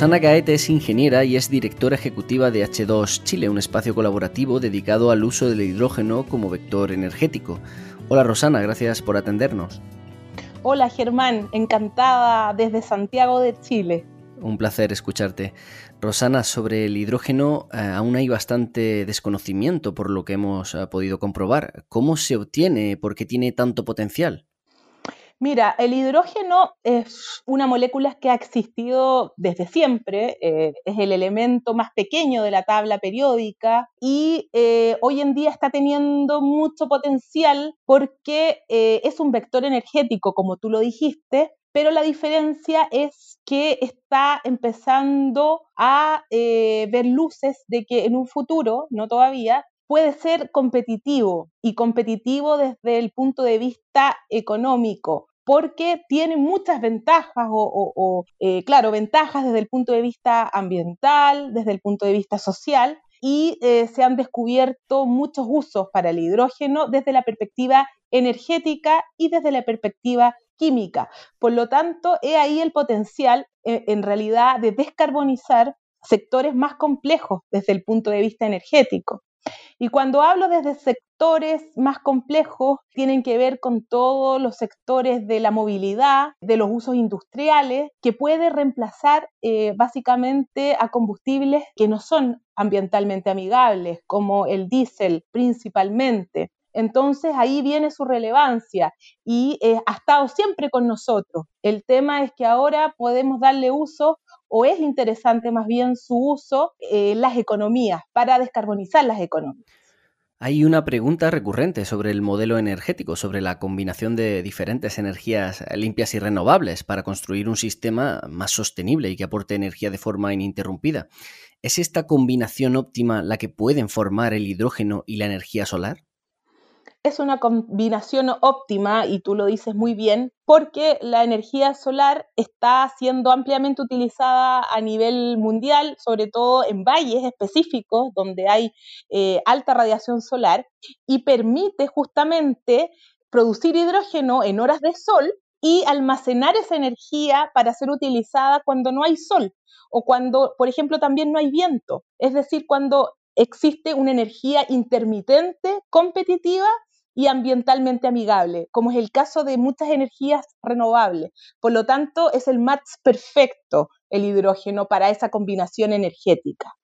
Rosana Gaete es ingeniera y es directora ejecutiva de H2 Chile, un espacio colaborativo dedicado al uso del hidrógeno como vector energético. Hola Rosana, gracias por atendernos. Hola Germán, encantada desde Santiago de Chile. Un placer escucharte. Rosana, sobre el hidrógeno eh, aún hay bastante desconocimiento por lo que hemos eh, podido comprobar. ¿Cómo se obtiene? ¿Por qué tiene tanto potencial? Mira, el hidrógeno es una molécula que ha existido desde siempre, eh, es el elemento más pequeño de la tabla periódica y eh, hoy en día está teniendo mucho potencial porque eh, es un vector energético, como tú lo dijiste, pero la diferencia es que está empezando a ver luces de que en un futuro, no todavía, puede ser competitivo y competitivo desde el punto de vista económico porque tiene muchas ventajas o, eh, claro, ventajas desde el punto de vista ambiental, desde el punto de vista social, y eh, se han descubierto muchos usos para el hidrógeno desde la perspectiva energética y desde la perspectiva química. Por lo tanto, he ahí el potencial eh, en realidad de descarbonizar sectores más complejos desde el punto de vista energético. Y cuando hablo desde sectores más complejos, tienen que ver con todos los sectores de la movilidad, de los usos industriales, que puede reemplazar eh, básicamente a combustibles que no son ambientalmente amigables, como el diésel principalmente. Entonces ahí viene su relevancia y eh, ha estado siempre con nosotros. El tema es que ahora podemos darle uso o es interesante más bien su uso en las economías, para descarbonizar las economías. Hay una pregunta recurrente sobre el modelo energético, sobre la combinación de diferentes energías limpias y renovables para construir un sistema más sostenible y que aporte energía de forma ininterrumpida. ¿Es esta combinación óptima la que pueden formar el hidrógeno y la energía solar? Es una combinación óptima, y tú lo dices muy bien, porque la energía solar está siendo ampliamente utilizada a nivel mundial, sobre todo en valles específicos donde hay eh, alta radiación solar, y permite justamente producir hidrógeno en horas de sol y almacenar esa energía para ser utilizada cuando no hay sol o cuando, por ejemplo, también no hay viento. Es decir, cuando existe una energía intermitente competitiva y ambientalmente amigable, como es el caso de muchas energías renovables. Por lo tanto, es el match perfecto el hidrógeno para esa combinación energética.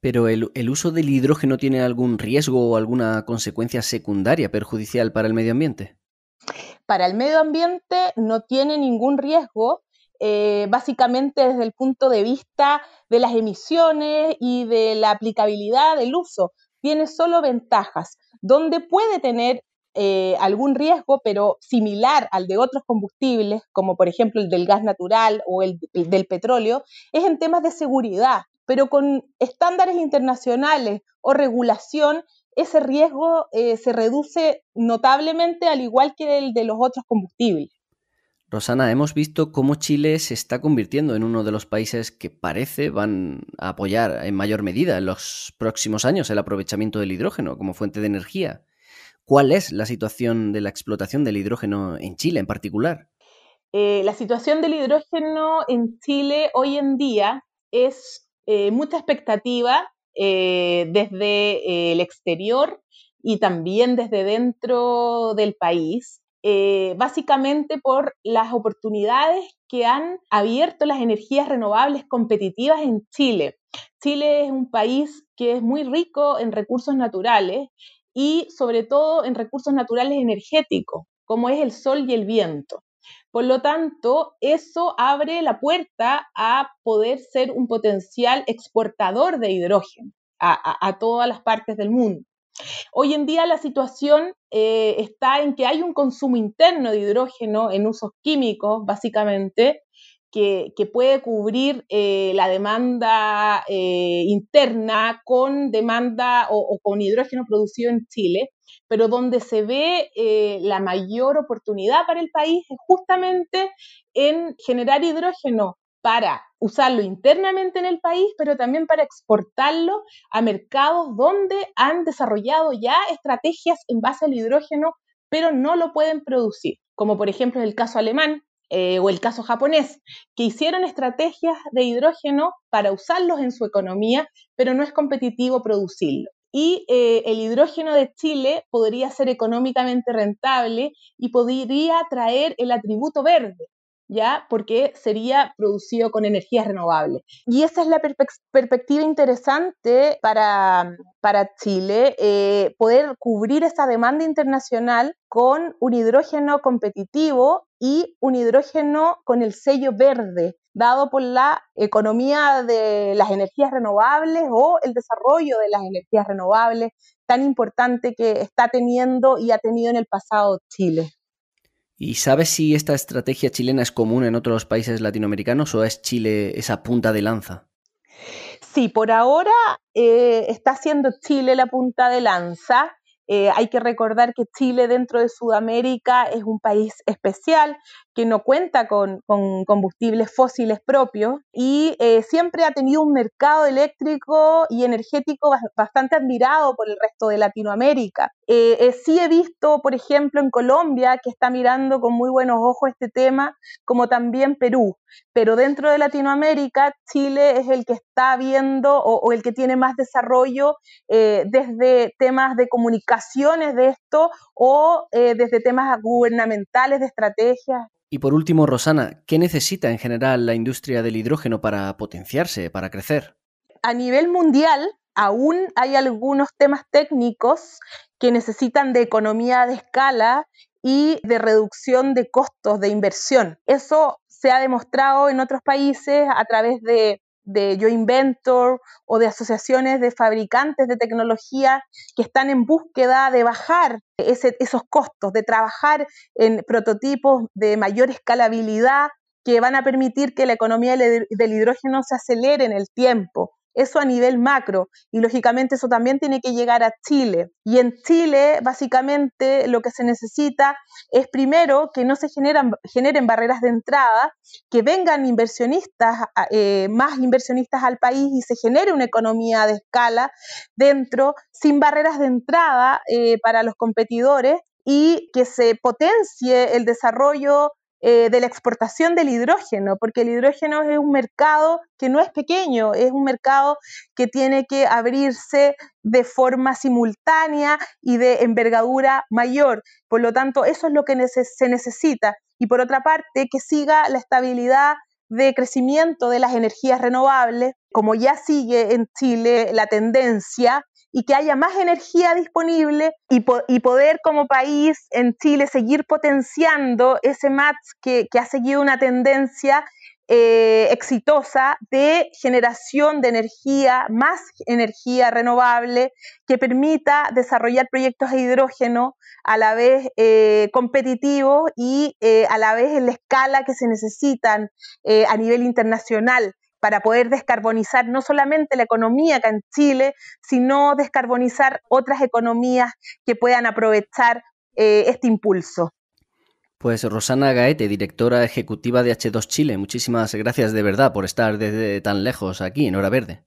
Pero el, uso del hidrógeno tiene algún riesgo o alguna consecuencia secundaria perjudicial para el medio ambiente? Para el medio ambiente no tiene ningún riesgo, eh, básicamente desde el punto de vista de las emisiones y de la aplicabilidad del uso. Tiene solo ventajas donde puede tener eh, algún riesgo, pero similar al de otros combustibles, como por ejemplo el del gas natural o el, del petróleo, es en temas de seguridad. Pero con estándares internacionales o regulación, ese riesgo eh, se reduce notablemente al igual que el de los otros combustibles. Rosana, hemos visto cómo Chile se está convirtiendo en uno de los países que parece van a apoyar en mayor medida en los próximos años el aprovechamiento del hidrógeno como fuente de energía. ¿Cuál es la situación de la explotación del hidrógeno en Chile en particular? Eh, la situación del hidrógeno en Chile hoy en día es eh, mucha expectativa eh, desde el exterior y también desde dentro del país. Eh, básicamente por las oportunidades que han abierto las energías renovables competitivas en Chile. Chile es un país que es muy rico en recursos naturales y sobre todo en recursos naturales energéticos, como es el sol y el viento. Por lo tanto, eso abre la puerta a poder ser un potencial exportador de hidrógeno a todas las partes del mundo. Hoy en día la situación eh, está en que hay un consumo interno de hidrógeno en usos químicos, básicamente, que, puede cubrir eh, la demanda eh, interna con demanda o, con hidrógeno producido en Chile, pero donde se ve la mayor oportunidad para el país es justamente en generar hidrógeno para usarlo internamente en el país, pero también para exportarlo a mercados donde han desarrollado ya estrategias en base al hidrógeno, pero no lo pueden producir, como por ejemplo el caso alemán, eh, o el caso japonés, que hicieron estrategias de hidrógeno para usarlos en su economía, pero no es competitivo producirlo. Y eh, el hidrógeno de Chile podría ser económicamente rentable y podría traer el atributo verde, ¿ya? Porque sería producido con energías renovables. Y esa es la perspectiva interesante para, para Chile, eh, poder cubrir esa demanda internacional con un hidrógeno competitivo y un hidrógeno con el sello verde, dado por la economía de las energías renovables o el desarrollo de las energías renovables tan importante que está teniendo y ha tenido en el pasado Chile. ¿Y sabes si esta estrategia chilena es común en otros países latinoamericanos o es Chile esa punta de lanza? Sí, por ahora eh, está siendo Chile la punta de lanza. Eh, hay que recordar que Chile dentro de Sudamérica es un país especial que no cuenta con, combustibles fósiles propios y eh, siempre ha tenido un mercado eléctrico y energético bastante admirado por el resto de Latinoamérica. Eh, sí he visto, por ejemplo, en Colombia, que está mirando con muy buenos ojos este tema, como también Perú. Pero dentro de Latinoamérica, Chile es el que está viendo o, el que tiene más desarrollo desde temas de comunicaciones de esto o desde temas gubernamentales de estrategias y por último, Rosana, ¿qué necesita en general la industria del hidrógeno para potenciarse, para crecer? A nivel mundial, aún hay algunos temas técnicos que necesitan de economía de escala y de reducción de costos de inversión. Eso se ha demostrado en otros países a través de de joint o de asociaciones de fabricantes de tecnología que están en búsqueda de bajar esos costos, de trabajar en prototipos de mayor escalabilidad que van a permitir que la economía del hidrógeno se acelere en el tiempo. Eso a nivel macro y lógicamente eso también tiene que llegar a Chile. Y en Chile básicamente lo que se necesita es primero que no se generen barreras de entrada, que vengan inversionistas, eh, más inversionistas al país y se genere una economía de escala dentro, sin barreras de entrada eh, para los competidores y que se potencie el desarrollo eh, de la exportación del hidrógeno, porque el hidrógeno es un mercado que no es pequeño, es un mercado que tiene que abrirse de forma simultánea y de envergadura mayor. Por lo tanto, eso es lo que se necesita. Y por otra parte, que siga la estabilidad de crecimiento de las energías renovables, como ya sigue en Chile la tendencia, y que haya más energía disponible y, poder como país en Chile seguir potenciando ese match que, ha seguido una tendencia eh, exitosa de generación de energía, más energía renovable, que permita desarrollar proyectos de hidrógeno a la vez eh, competitivos y eh, a la vez en la escala que se necesitan a nivel internacional para poder descarbonizar no solamente la economía acá en Chile, sino descarbonizar otras economías que puedan aprovechar eh, este impulso. Pues Rosana Gaete, directora ejecutiva de H2 Chile, muchísimas gracias de verdad por estar desde tan lejos aquí en Hora Verde.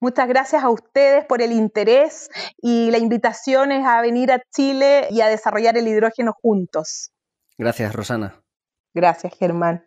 Muchas gracias a ustedes por el interés y la invitación es a venir a Chile y a desarrollar el hidrógeno juntos. Gracias, Rosana. Gracias, Germán.